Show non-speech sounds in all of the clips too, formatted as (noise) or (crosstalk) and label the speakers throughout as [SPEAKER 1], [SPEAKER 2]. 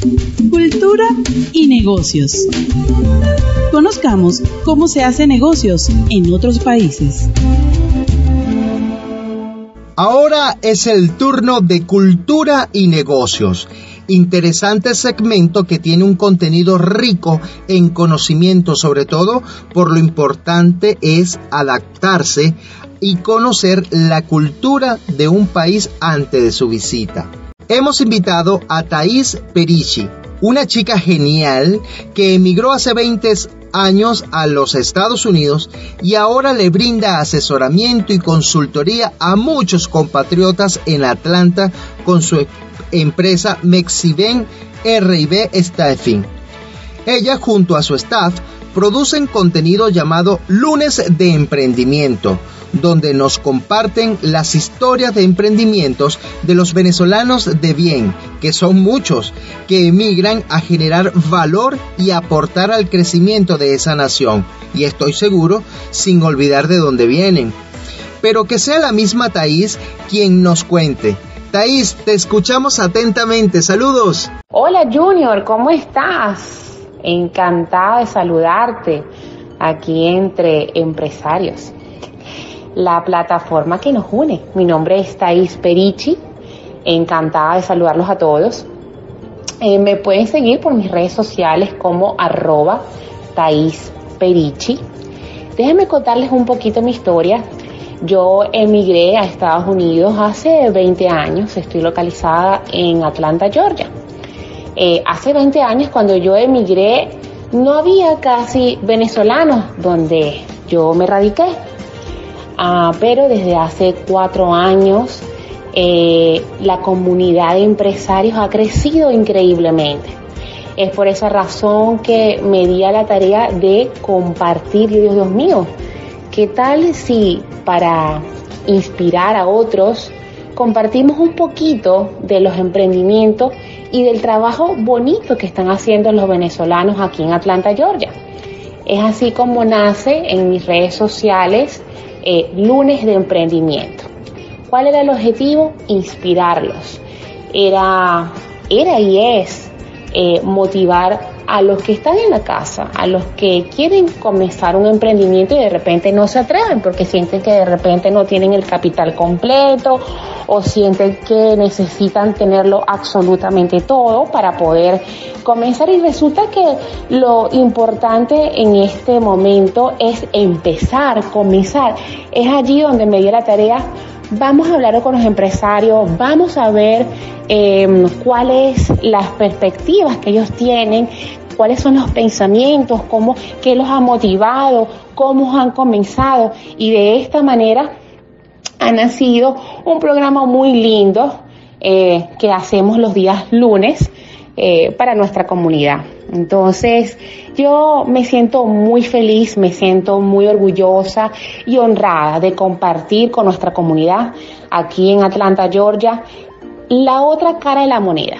[SPEAKER 1] Cultura y negocios. Conozcamos cómo se hace negocios en otros países.
[SPEAKER 2] Ahora es el turno de cultura y negocios. Interesante segmento que tiene un contenido rico en conocimiento, sobre todo por lo importante es adaptarse y conocer la cultura de un país antes de su visita. Hemos invitado a Thais Perici, una chica genial que emigró hace 20 años a los Estados Unidos y ahora le brinda asesoramiento y consultoría a muchos compatriotas en Atlanta con su empresa Mexiven RB Staffing. Ella junto a su staff producen contenido llamado Lunes de Emprendimiento, donde nos comparten las historias de emprendimientos de los venezolanos de bien, que son muchos, que emigran a generar valor y aportar al crecimiento de esa nación, y estoy seguro sin olvidar de dónde vienen. Pero que sea la misma Thaís quien nos cuente. Thaís, te escuchamos atentamente. Saludos.
[SPEAKER 3] Hola Junior, ¿cómo estás? Encantada de saludarte aquí entre empresarios. La plataforma que nos une. Mi nombre es Thais Perici. Encantada de saludarlos a todos. Eh, me pueden seguir por mis redes sociales como arroba Thais. Déjenme contarles un poquito mi historia. Yo emigré a Estados Unidos hace 20 años. Estoy localizada en Atlanta, Georgia. Eh, hace 20 años cuando yo emigré no había casi venezolanos donde yo me radiqué. Ah, pero desde hace cuatro años eh, la comunidad de empresarios ha crecido increíblemente. Es por esa razón que me di a la tarea de compartir, Dios, Dios mío, ¿qué tal si para inspirar a otros compartimos un poquito de los emprendimientos y del trabajo bonito que están haciendo los venezolanos aquí en Atlanta, Georgia. Es así como nace en mis redes sociales eh, Lunes de Emprendimiento. ¿Cuál era el objetivo? Inspirarlos. Era, era y es eh, motivar a los que están en la casa, a los que quieren comenzar un emprendimiento y de repente no se atreven porque sienten que de repente no tienen el capital completo o sienten que necesitan tenerlo absolutamente todo para poder comenzar y resulta que lo importante en este momento es empezar, comenzar. Es allí donde me dio la tarea vamos a hablar con los empresarios, vamos a ver eh, cuáles las perspectivas que ellos tienen cuáles son los pensamientos, cómo, qué los ha motivado, cómo han comenzado y de esta manera ha nacido un programa muy lindo eh, que hacemos los días lunes eh, para nuestra comunidad. Entonces, yo me siento muy feliz, me siento muy orgullosa y honrada de compartir con nuestra comunidad aquí en Atlanta, Georgia, la otra cara de la moneda.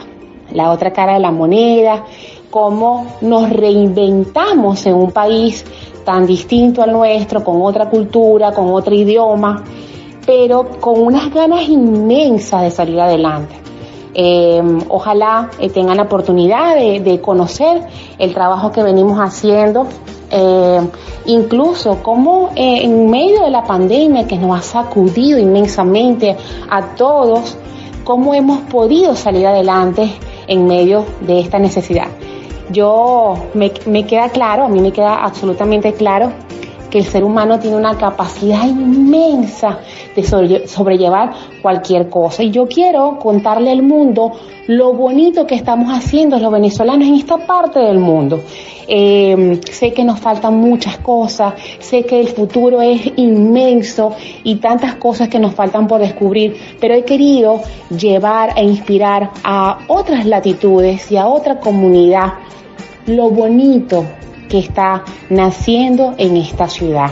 [SPEAKER 3] La otra cara de la moneda, cómo nos reinventamos en un país tan distinto al nuestro, con otra cultura, con otro idioma, pero con unas ganas inmensas de salir adelante. Eh, ojalá eh, tengan la oportunidad de, conocer el trabajo que venimos haciendo, eh, incluso como en medio de la pandemia que nos ha sacudido inmensamente a todos, cómo hemos podido salir adelante en medio de esta necesidad. Yo me, me queda claro, a mí me queda absolutamente claro que el ser humano tiene una capacidad inmensa de sobrellevar cualquier cosa. Y yo quiero contarle al mundo lo bonito que estamos haciendo los venezolanos en esta parte del mundo. Eh, sé que nos faltan muchas cosas, sé que el futuro es inmenso y tantas cosas que nos faltan por descubrir, pero he querido llevar e inspirar a otras latitudes y a otra comunidad lo bonito que está naciendo en esta ciudad.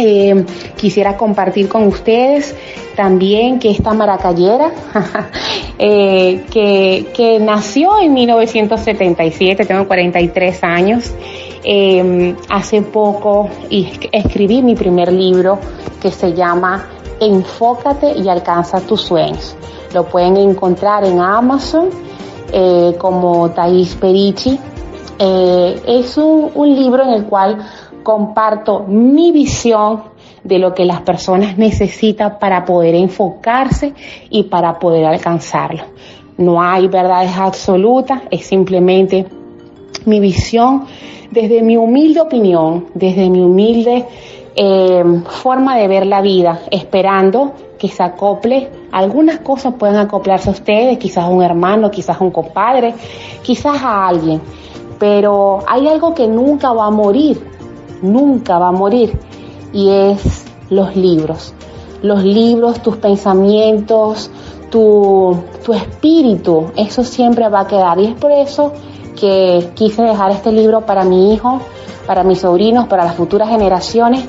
[SPEAKER 3] Eh, quisiera compartir con ustedes también que esta maracayera, (laughs) eh, que, nació en 1977, tengo 43 años, eh, hace poco escribí mi primer libro que se llama Enfócate y alcanza tus sueños. Lo pueden encontrar en Amazon como Thais Perici. Eh, es un, libro en el cual comparto mi visión de lo que las personas necesitan para poder enfocarse y para poder alcanzarlo. No hay verdades absolutas, es simplemente mi visión desde mi humilde opinión, desde mi humilde eh, forma de ver la vida, esperando que se acople, algunas cosas pueden acoplarse a ustedes, quizás a un hermano, quizás a un compadre, quizás a alguien, pero hay algo que nunca va a morir, nunca va a morir, y es los libros. Los libros, tus pensamientos, tu, tu espíritu, eso siempre va a quedar. Y es por eso que quise dejar este libro para mi hijo, para mis sobrinos, para las futuras generaciones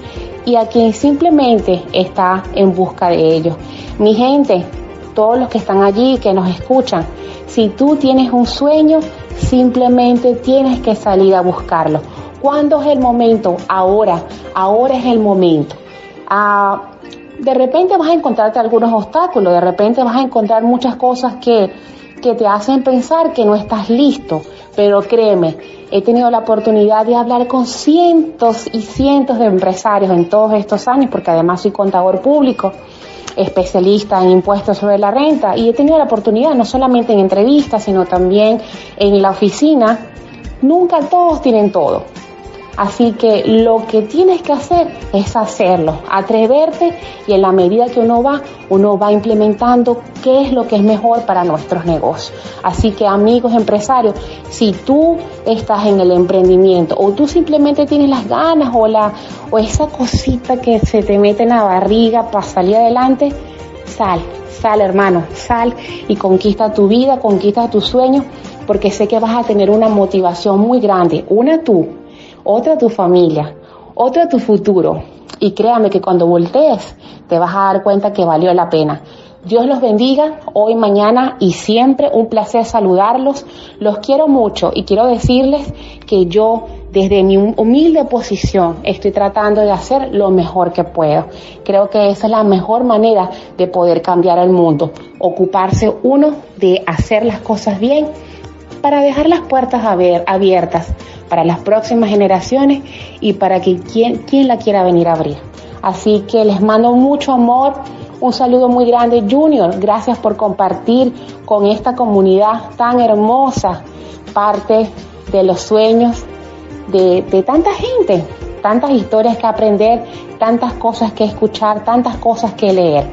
[SPEAKER 3] y a quien simplemente está en busca de ellos. Mi gente, todos los que están allí, que nos escuchan, si tú tienes un sueño, simplemente tienes que salir a buscarlo. ¿Cuándo es el momento? Ahora, ahora es el momento. Ah, de repente vas a encontrarte algunos obstáculos, de repente vas a encontrar muchas cosas que, que te hacen pensar que no estás listo, pero créeme, he tenido la oportunidad de hablar con cientos y cientos de empresarios en todos estos años, porque además soy contador público, especialista en impuestos sobre la renta, y he tenido la oportunidad no solamente en entrevistas, sino también en la oficina. Nunca todos tienen todo. Así que lo que tienes que hacer es hacerlo, atreverte y en la medida que uno va, uno va implementando qué es lo que es mejor para nuestros negocios. Así que amigos empresarios, si tú estás en el emprendimiento o tú simplemente tienes las ganas o, la, o esa cosita que se te mete en la barriga para salir adelante, sal, sal hermano, sal y conquista tu vida, conquista tus sueños, porque sé que vas a tener una motivación muy grande, una tú otra tu familia, otro tu futuro. Y créame que cuando voltees te vas a dar cuenta que valió la pena. Dios los bendiga hoy, mañana y siempre. Un placer saludarlos. Los quiero mucho y quiero decirles que yo desde mi humilde posición estoy tratando de hacer lo mejor que puedo. Creo que esa es la mejor manera de poder cambiar el mundo. Ocuparse uno de hacer las cosas bien para dejar las puertas abiertas para las próximas generaciones y para que quien, quien la quiera venir a abrir. Así que les mando mucho amor, un saludo muy grande Junior, gracias por compartir con esta comunidad tan hermosa parte de los sueños de, tanta gente, tantas historias que aprender, tantas cosas que escuchar, tantas cosas que leer.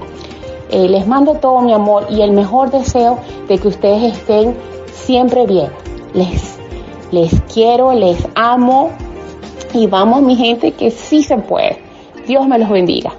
[SPEAKER 3] Eh, les mando todo mi amor y el mejor deseo de que ustedes estén siempre bien. Les les quiero, les amo y vamos mi gente que sí se puede. Dios me los bendiga.